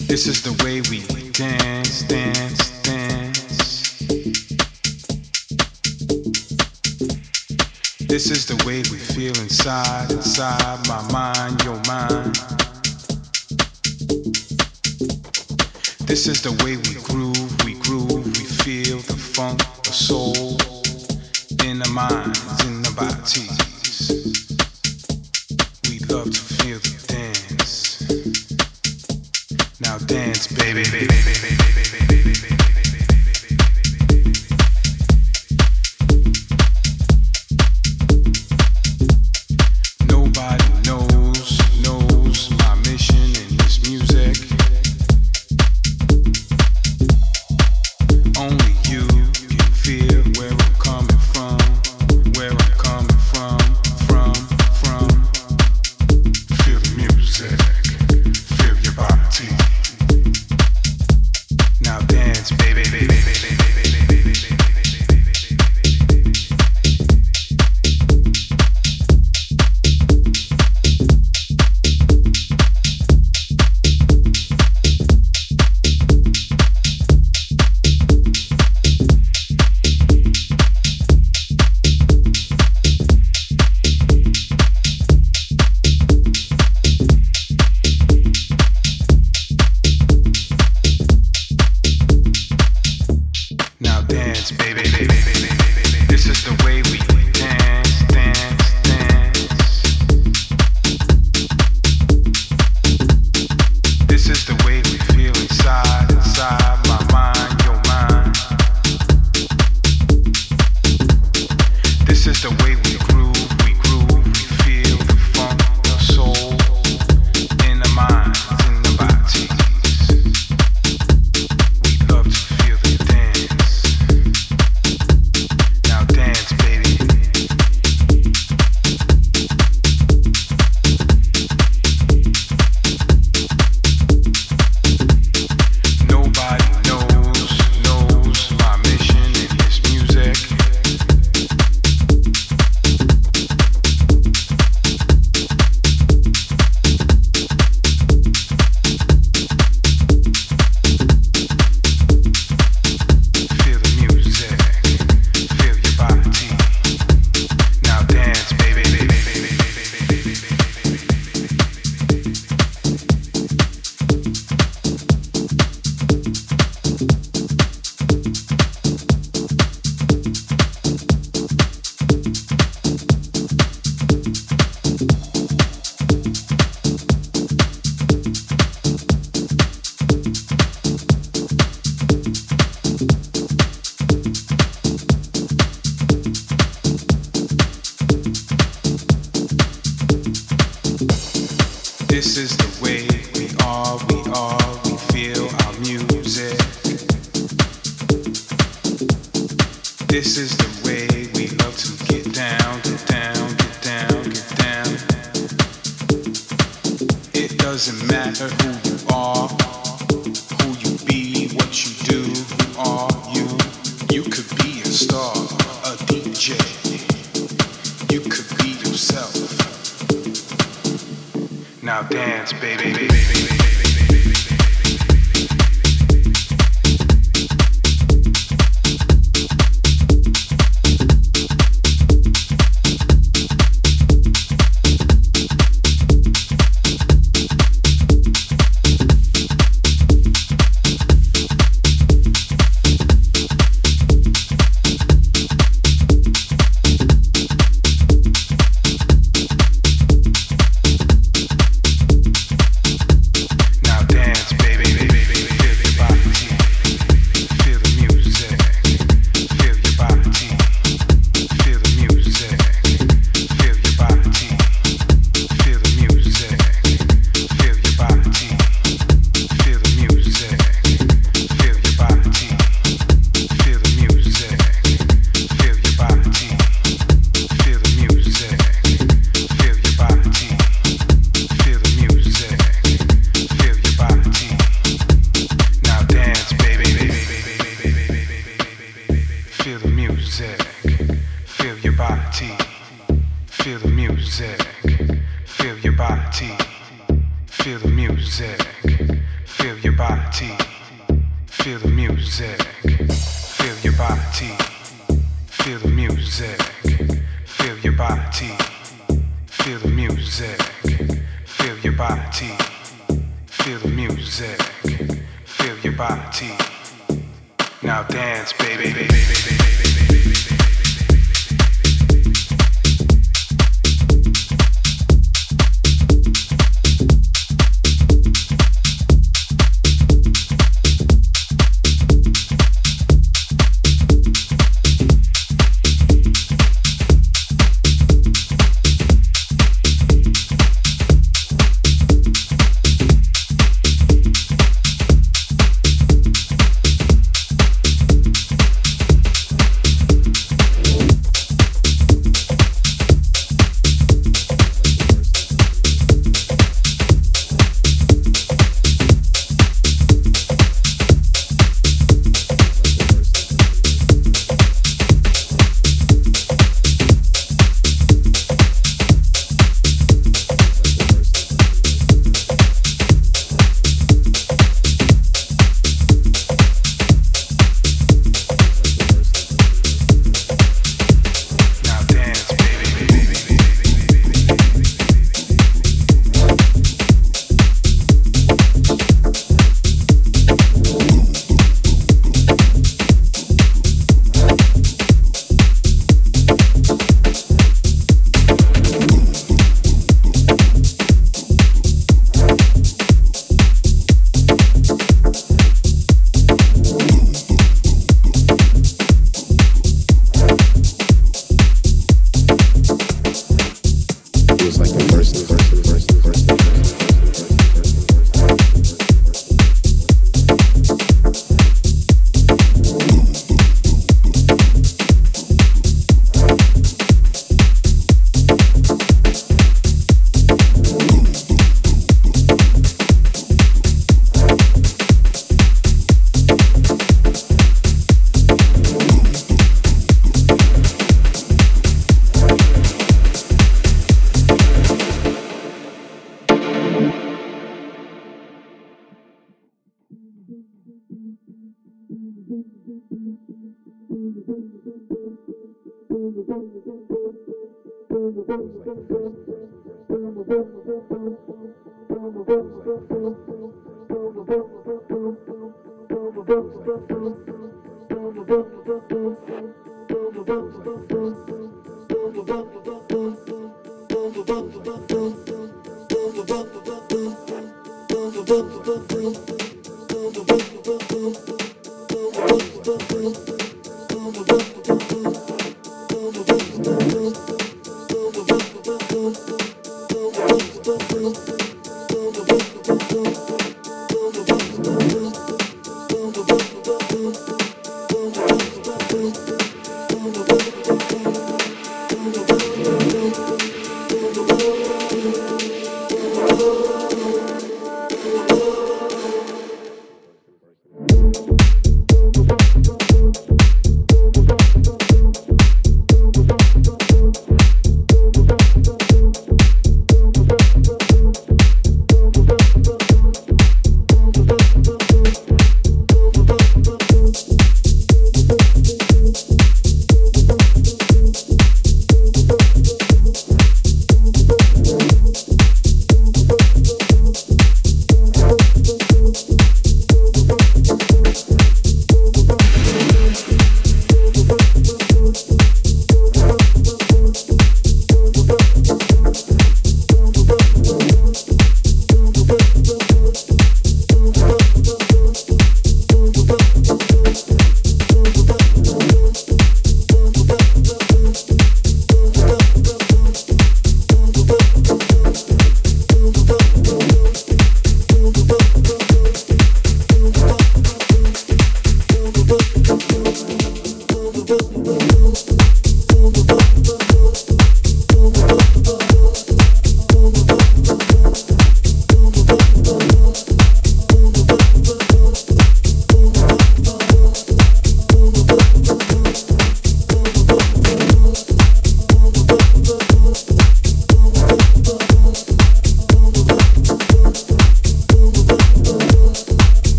This is the way we dance, dance, dance. This is the way we feel inside, inside my mind, your mind. This is the way we groove, we groove, we feel the funk, the soul in the minds, in the bodies. baby, baby, baby. is the way we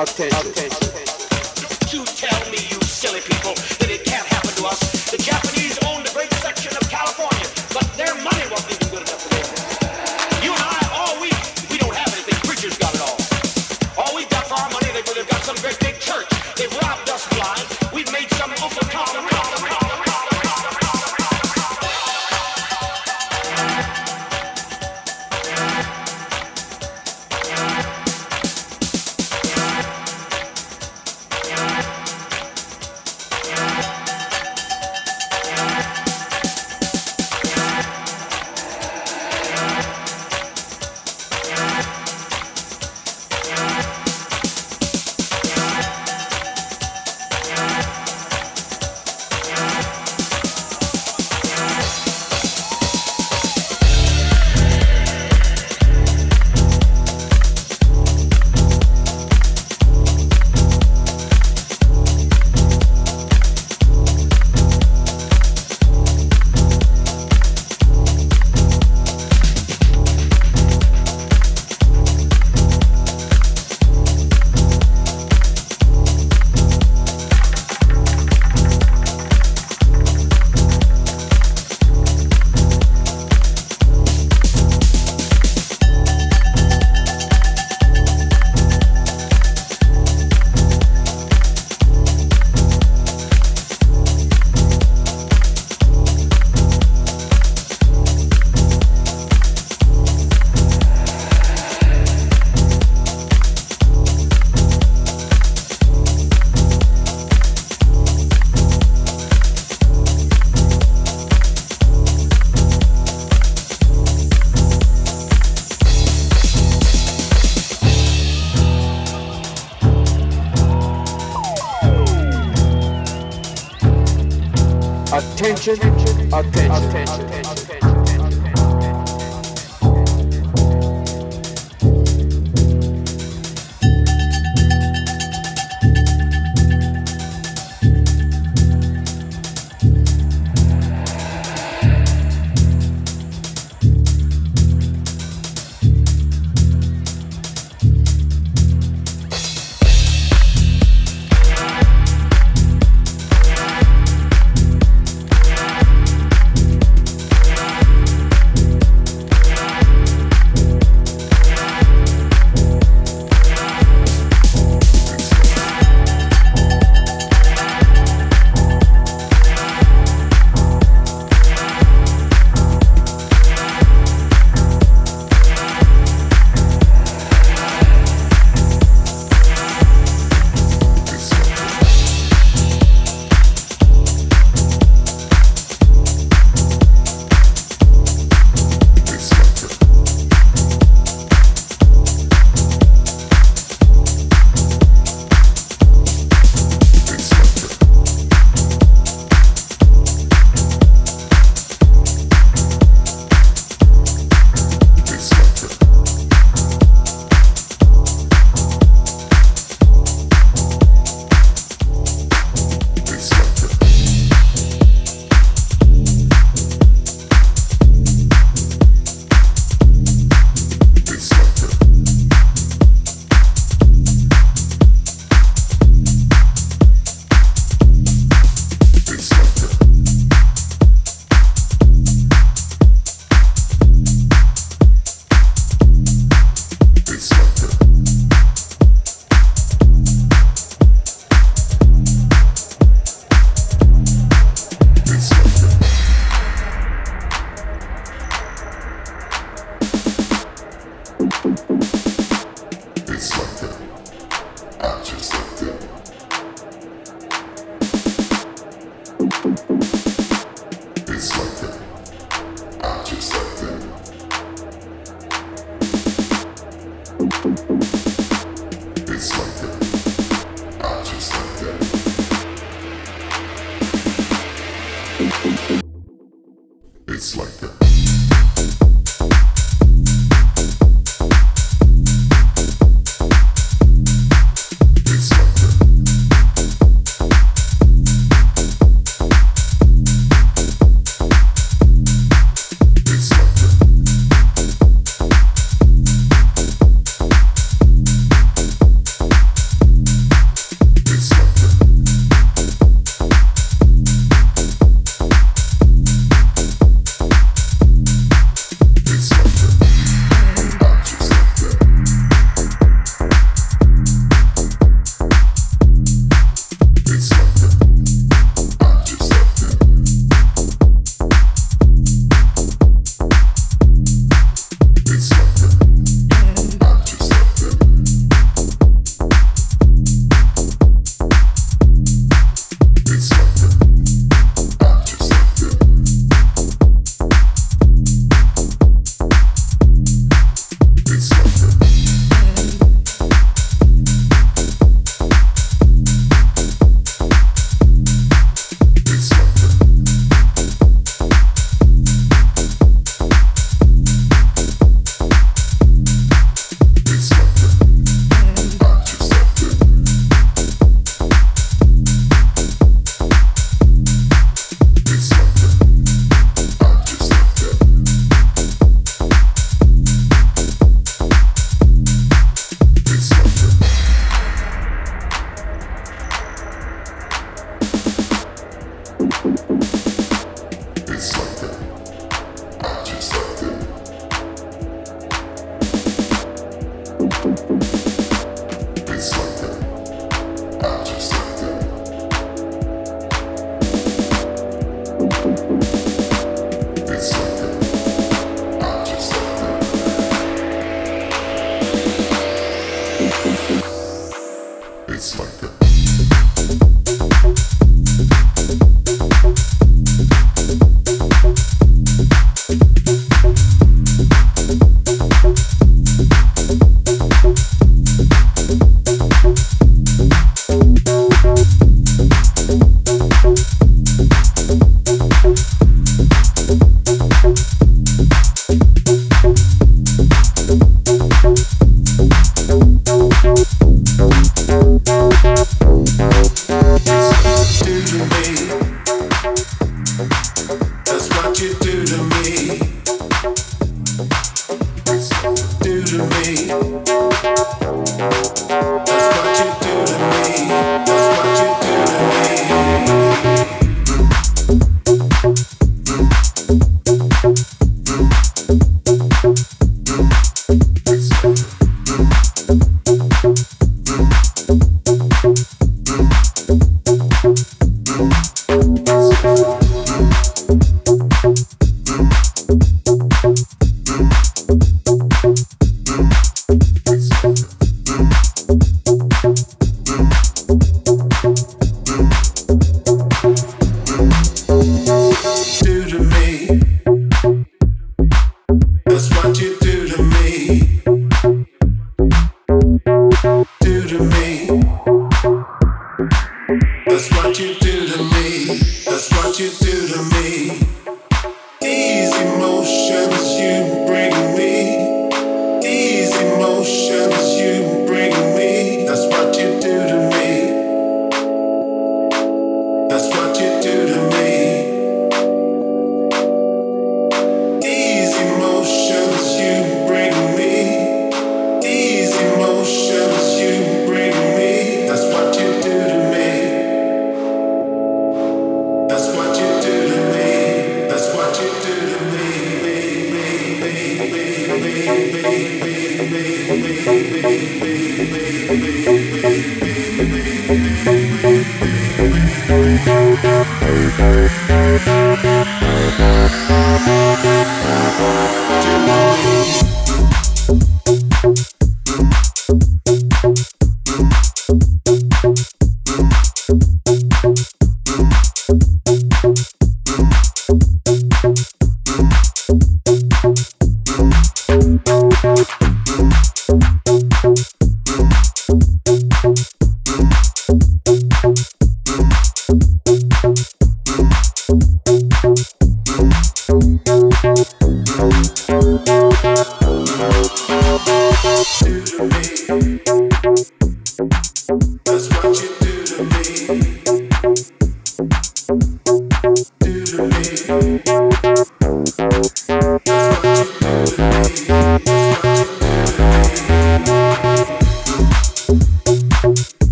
Okay.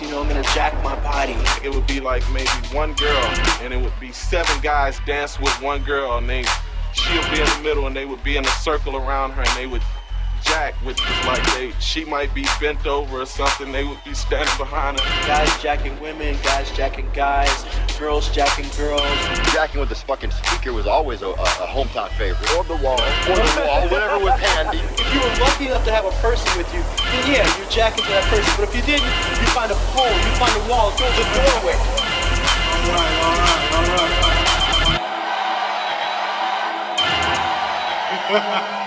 You know, I'm gonna jack my body. It would be like maybe one girl, and it would be seven guys dance with one girl, and they she'll be in the middle, and they would be in a circle around her, and they would jack, which is like they she might be bent over or something. They would be standing behind her. Guys jacking women, guys jacking guys, girls jacking girls. Jacking with this fucking speaker was always a, a, a hometown favorite. Or the wall, or the wall, whatever was handy. If you were lucky enough to have a person with you, then yeah, you're jacking to that person. But if you didn't, you find a pole, you find a wall, go to the doorway. All right, all right, all right. since,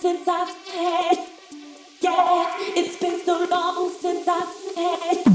since I've had. Yeah, it's been so long since I've had.